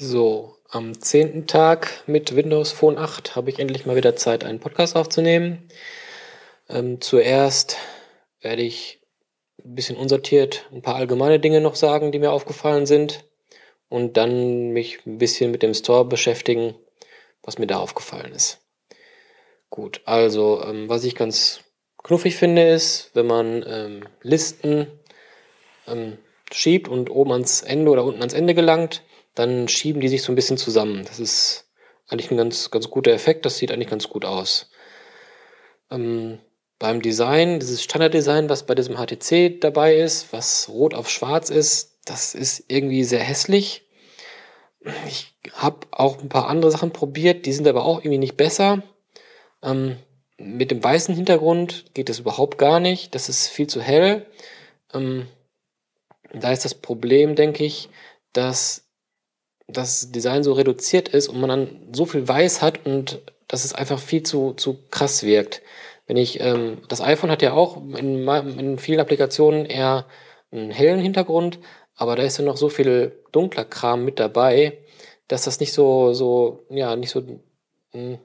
So, am zehnten Tag mit Windows Phone 8 habe ich endlich mal wieder Zeit, einen Podcast aufzunehmen. Ähm, zuerst werde ich ein bisschen unsortiert ein paar allgemeine Dinge noch sagen, die mir aufgefallen sind. Und dann mich ein bisschen mit dem Store beschäftigen, was mir da aufgefallen ist. Gut, also ähm, was ich ganz knuffig finde, ist, wenn man ähm, Listen ähm, schiebt und oben ans Ende oder unten ans Ende gelangt, dann schieben die sich so ein bisschen zusammen. Das ist eigentlich ein ganz, ganz guter Effekt. Das sieht eigentlich ganz gut aus. Ähm, beim Design, dieses Standarddesign, was bei diesem HTC dabei ist, was rot auf schwarz ist, das ist irgendwie sehr hässlich. Ich habe auch ein paar andere Sachen probiert, die sind aber auch irgendwie nicht besser. Ähm, mit dem weißen Hintergrund geht das überhaupt gar nicht. Das ist viel zu hell. Ähm, da ist das Problem, denke ich, dass das Design so reduziert ist und man dann so viel Weiß hat und dass es einfach viel zu, zu krass wirkt. Wenn ich, ähm, das iPhone hat ja auch in, in vielen Applikationen eher einen hellen Hintergrund, aber da ist ja noch so viel dunkler Kram mit dabei, dass das nicht so, so, ja, nicht so, mh, hm,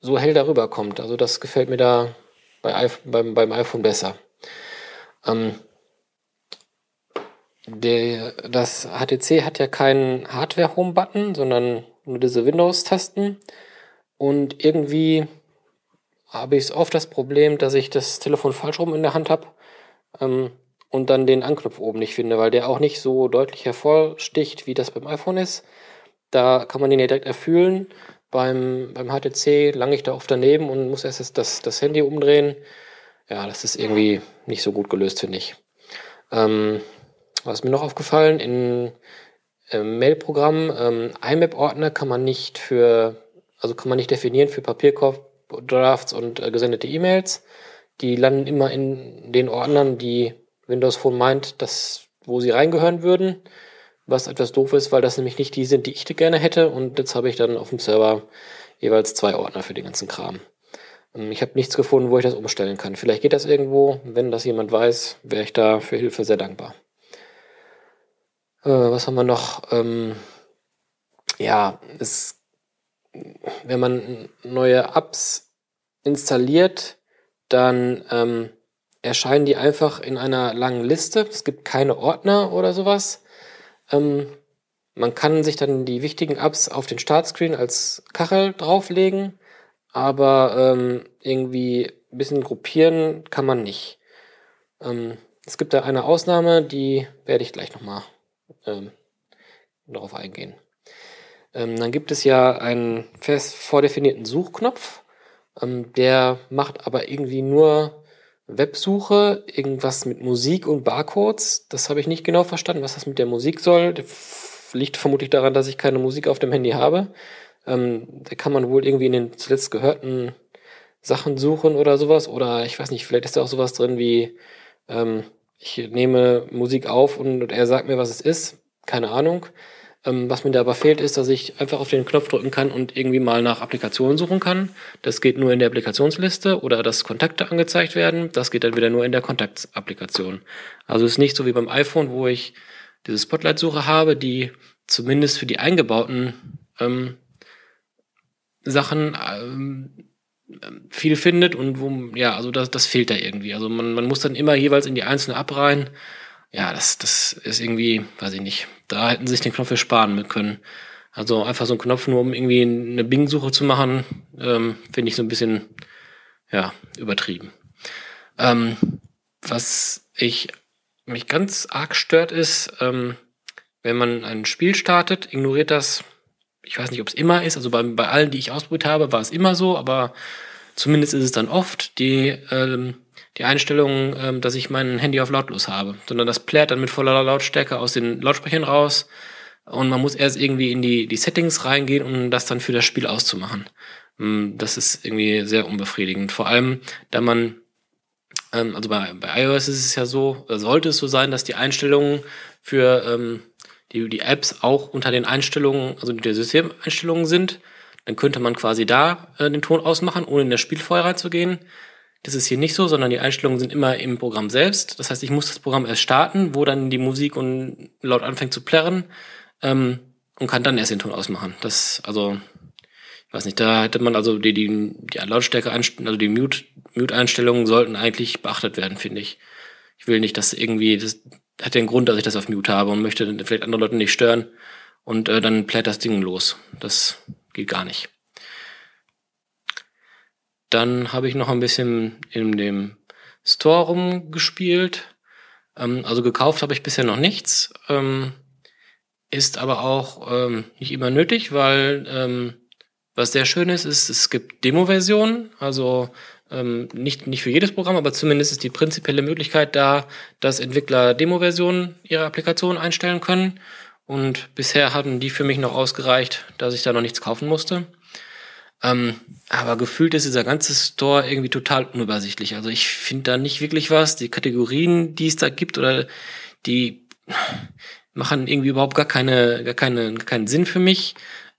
so hell darüber kommt. Also das gefällt mir da bei, beim, beim iPhone besser. Ähm, der, das HTC hat ja keinen Hardware-Home-Button, sondern nur diese Windows-Tasten. Und irgendwie habe ich oft das Problem, dass ich das Telefon falsch rum in der Hand habe ähm, und dann den Anknopf oben nicht finde, weil der auch nicht so deutlich hervorsticht, wie das beim iPhone ist. Da kann man den ja direkt erfüllen. Beim, beim HTC lange ich da oft daneben und muss erst das, das Handy umdrehen. Ja, das ist irgendwie nicht so gut gelöst, finde ich. Ähm, was mir noch aufgefallen? In ähm, Mail-Programm, ähm, IMAP-Ordner kann man nicht für, also kann man nicht definieren für Papierkorb-Drafts und äh, gesendete E-Mails. Die landen immer in den Ordnern, die Windows Phone meint, dass, wo sie reingehören würden. Was etwas doof ist, weil das nämlich nicht die sind, die ich gerne hätte. Und jetzt habe ich dann auf dem Server jeweils zwei Ordner für den ganzen Kram. Ähm, ich habe nichts gefunden, wo ich das umstellen kann. Vielleicht geht das irgendwo. Wenn das jemand weiß, wäre ich da für Hilfe sehr dankbar. Äh, was haben wir noch? Ähm, ja, es, wenn man neue Apps installiert, dann ähm, erscheinen die einfach in einer langen Liste. Es gibt keine Ordner oder sowas. Ähm, man kann sich dann die wichtigen Apps auf den Startscreen als Kachel drauflegen, aber ähm, irgendwie ein bisschen gruppieren kann man nicht. Ähm, es gibt da eine Ausnahme, die werde ich gleich nochmal ähm, darauf eingehen. Ähm, dann gibt es ja einen fest vordefinierten Suchknopf, ähm, der macht aber irgendwie nur Websuche, irgendwas mit Musik und Barcodes. Das habe ich nicht genau verstanden, was das mit der Musik soll. Das liegt vermutlich daran, dass ich keine Musik auf dem Handy habe. Ähm, da kann man wohl irgendwie in den zuletzt gehörten Sachen suchen oder sowas. Oder ich weiß nicht, vielleicht ist da auch sowas drin wie ähm, ich nehme Musik auf und er sagt mir, was es ist. Keine Ahnung. Ähm, was mir da aber fehlt, ist, dass ich einfach auf den Knopf drücken kann und irgendwie mal nach Applikationen suchen kann. Das geht nur in der Applikationsliste oder dass Kontakte angezeigt werden. Das geht dann wieder nur in der Kontaktsapplikation. Also es ist nicht so wie beim iPhone, wo ich diese Spotlight-Suche habe, die zumindest für die eingebauten ähm, Sachen ähm, viel findet und wo, ja, also das, das fehlt da irgendwie. Also man, man muss dann immer jeweils in die einzelne App rein. Ja, das, das ist irgendwie, weiß ich nicht. Da hätten sie sich den Knopf sparen mit können. Also einfach so ein Knopf nur, um irgendwie eine Bing-Suche zu machen, ähm, finde ich so ein bisschen, ja, übertrieben. Ähm, was ich mich ganz arg stört ist, ähm, wenn man ein Spiel startet, ignoriert das ich weiß nicht, ob es immer ist, also bei, bei allen, die ich ausprobiert habe, war es immer so, aber zumindest ist es dann oft die, ähm, die Einstellung, ähm, dass ich mein Handy auf lautlos habe, sondern das plärt dann mit voller Lautstärke aus den Lautsprechern raus und man muss erst irgendwie in die, die Settings reingehen, um das dann für das Spiel auszumachen. Ähm, das ist irgendwie sehr unbefriedigend. Vor allem, da man, ähm, also bei, bei iOS ist es ja so, sollte es so sein, dass die Einstellungen für ähm, die, die Apps auch unter den Einstellungen, also die Systemeinstellungen sind. Dann könnte man quasi da äh, den Ton ausmachen, ohne in das Spiel vorher reinzugehen. Das ist hier nicht so, sondern die Einstellungen sind immer im Programm selbst. Das heißt, ich muss das Programm erst starten, wo dann die Musik und laut anfängt zu plärren. Ähm, und kann dann erst den Ton ausmachen. Das, also, ich weiß nicht, da hätte man also die, die, die Lautstärke, also die Mute, Mute-Einstellungen sollten eigentlich beachtet werden, finde ich. Ich will nicht, dass irgendwie, das hat den Grund, dass ich das auf Mute habe und möchte vielleicht andere Leute nicht stören und äh, dann plärt das Ding los. Das geht gar nicht. Dann habe ich noch ein bisschen in dem Store rumgespielt. Ähm, also gekauft habe ich bisher noch nichts. Ähm, ist aber auch ähm, nicht immer nötig, weil ähm, was sehr schön ist, ist, es gibt Demo-Versionen, also ähm, nicht, nicht für jedes Programm, aber zumindest ist die prinzipielle Möglichkeit da, dass Entwickler Demo-Versionen ihrer Applikation einstellen können. Und bisher hatten die für mich noch ausgereicht, dass ich da noch nichts kaufen musste. Ähm, aber gefühlt ist dieser ganze Store irgendwie total unübersichtlich. Also ich finde da nicht wirklich was. Die Kategorien, die es da gibt oder die machen irgendwie überhaupt gar keine, gar keine, keinen Sinn für mich.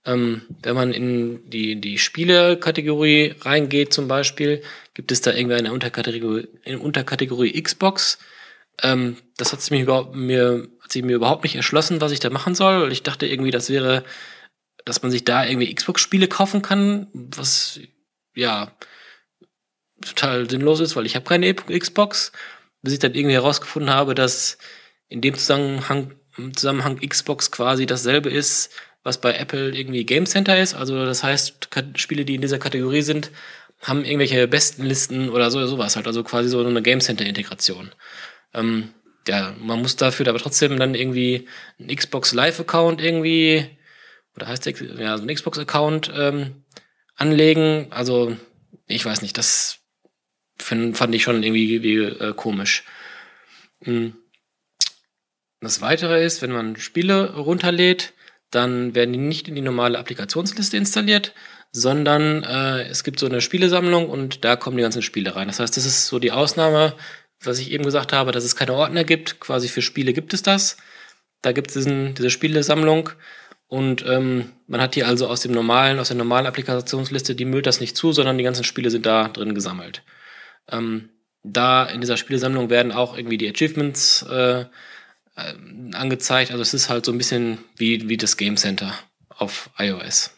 Ähm, wenn man in die, die Spiele-Kategorie reingeht zum Beispiel, gibt es da irgendwie eine Unterkategorie, eine Unterkategorie Xbox. Ähm, das hat sich mir überhaupt, mir, überhaupt nicht erschlossen, was ich da machen soll. Ich dachte irgendwie, das wäre, dass man sich da irgendwie Xbox-Spiele kaufen kann, was ja total sinnlos ist, weil ich habe keine Xbox. Bis ich dann irgendwie herausgefunden habe, dass in dem Zusammenhang, Zusammenhang Xbox quasi dasselbe ist, was bei Apple irgendwie Game Center ist. Also das heißt, Spiele, die in dieser Kategorie sind, haben irgendwelche besten Listen oder so sowas halt. Also quasi so eine Game Center Integration. Ähm, ja, man muss dafür aber trotzdem dann irgendwie einen Xbox Live Account irgendwie oder heißt der, ja so einen Xbox Account ähm, anlegen. Also ich weiß nicht, das find, fand ich schon irgendwie wie, äh, komisch. Mhm. Das Weitere ist, wenn man Spiele runterlädt, dann werden die nicht in die normale Applikationsliste installiert, sondern äh, es gibt so eine Spielesammlung und da kommen die ganzen Spiele rein. Das heißt, das ist so die Ausnahme, was ich eben gesagt habe, dass es keine Ordner gibt. Quasi für Spiele gibt es das. Da gibt es diesen, diese Spielesammlung und ähm, man hat hier also aus dem normalen, aus der normalen Applikationsliste, die müllt das nicht zu, sondern die ganzen Spiele sind da drin gesammelt. Ähm, da in dieser Spielesammlung werden auch irgendwie die Achievements äh, angezeigt. Also es ist halt so ein bisschen wie, wie das Game Center auf iOS.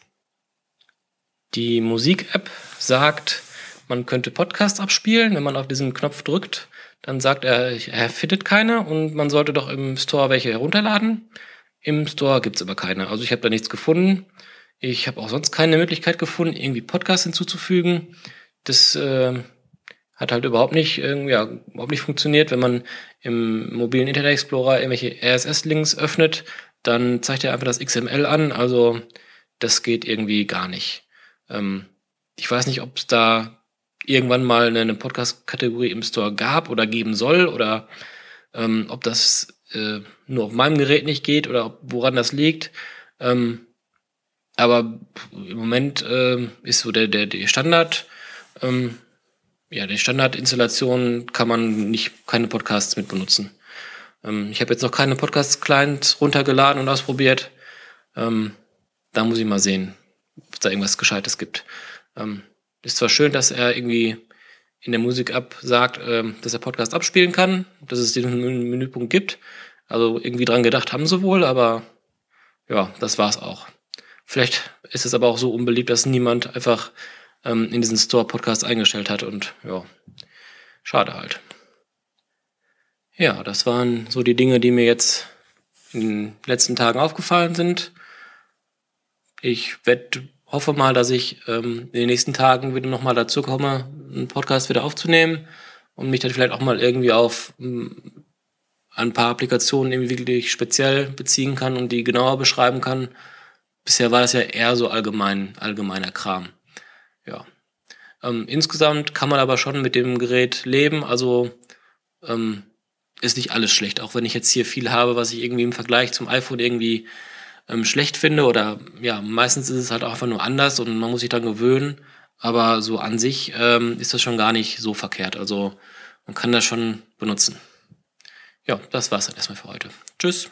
Die Musik-App sagt, man könnte Podcasts abspielen. Wenn man auf diesen Knopf drückt, dann sagt er, er findet keine und man sollte doch im Store welche herunterladen. Im Store gibt's aber keine. Also ich habe da nichts gefunden. Ich habe auch sonst keine Möglichkeit gefunden, irgendwie Podcasts hinzuzufügen. Das äh, hat halt überhaupt nicht, äh, ja, überhaupt nicht funktioniert. Wenn man im mobilen Internet Explorer irgendwelche RSS-Links öffnet, dann zeigt er einfach das XML an. Also das geht irgendwie gar nicht. Ähm, ich weiß nicht, ob es da irgendwann mal eine Podcast-Kategorie im Store gab oder geben soll oder ähm, ob das äh, nur auf meinem Gerät nicht geht oder ob, woran das liegt. Ähm, aber im Moment äh, ist so der, der, der Standard, ähm, ja, die Standardinstallation kann man nicht keine Podcasts mit benutzen. Ähm, ich habe jetzt noch keine Podcast-Clients runtergeladen und ausprobiert. Ähm, da muss ich mal sehen, ob es da irgendwas Gescheites gibt. Ähm, ist zwar schön, dass er irgendwie in der Musik-App sagt, ähm, dass er Podcast abspielen kann, dass es diesen Menüpunkt gibt. Also irgendwie dran gedacht haben sie wohl, aber ja, das war's auch. Vielleicht ist es aber auch so unbeliebt, dass niemand einfach ähm, in diesen Store-Podcast eingestellt hat und ja, schade halt. Ja, das waren so die Dinge, die mir jetzt in den letzten Tagen aufgefallen sind. Ich werde hoffe mal, dass ich ähm, in den nächsten Tagen wieder nochmal dazu komme, einen Podcast wieder aufzunehmen und mich dann vielleicht auch mal irgendwie auf ähm, ein paar Applikationen irgendwie wirklich speziell beziehen kann und die genauer beschreiben kann. Bisher war das ja eher so allgemein, allgemeiner Kram. Ja. Ähm, insgesamt kann man aber schon mit dem Gerät leben, also ähm, ist nicht alles schlecht, auch wenn ich jetzt hier viel habe, was ich irgendwie im Vergleich zum iPhone irgendwie ähm, schlecht finde oder ja, meistens ist es halt auch einfach nur anders und man muss sich dann gewöhnen, aber so an sich ähm, ist das schon gar nicht so verkehrt, also man kann das schon benutzen. Ja, das war's dann erstmal für heute. Tschüss.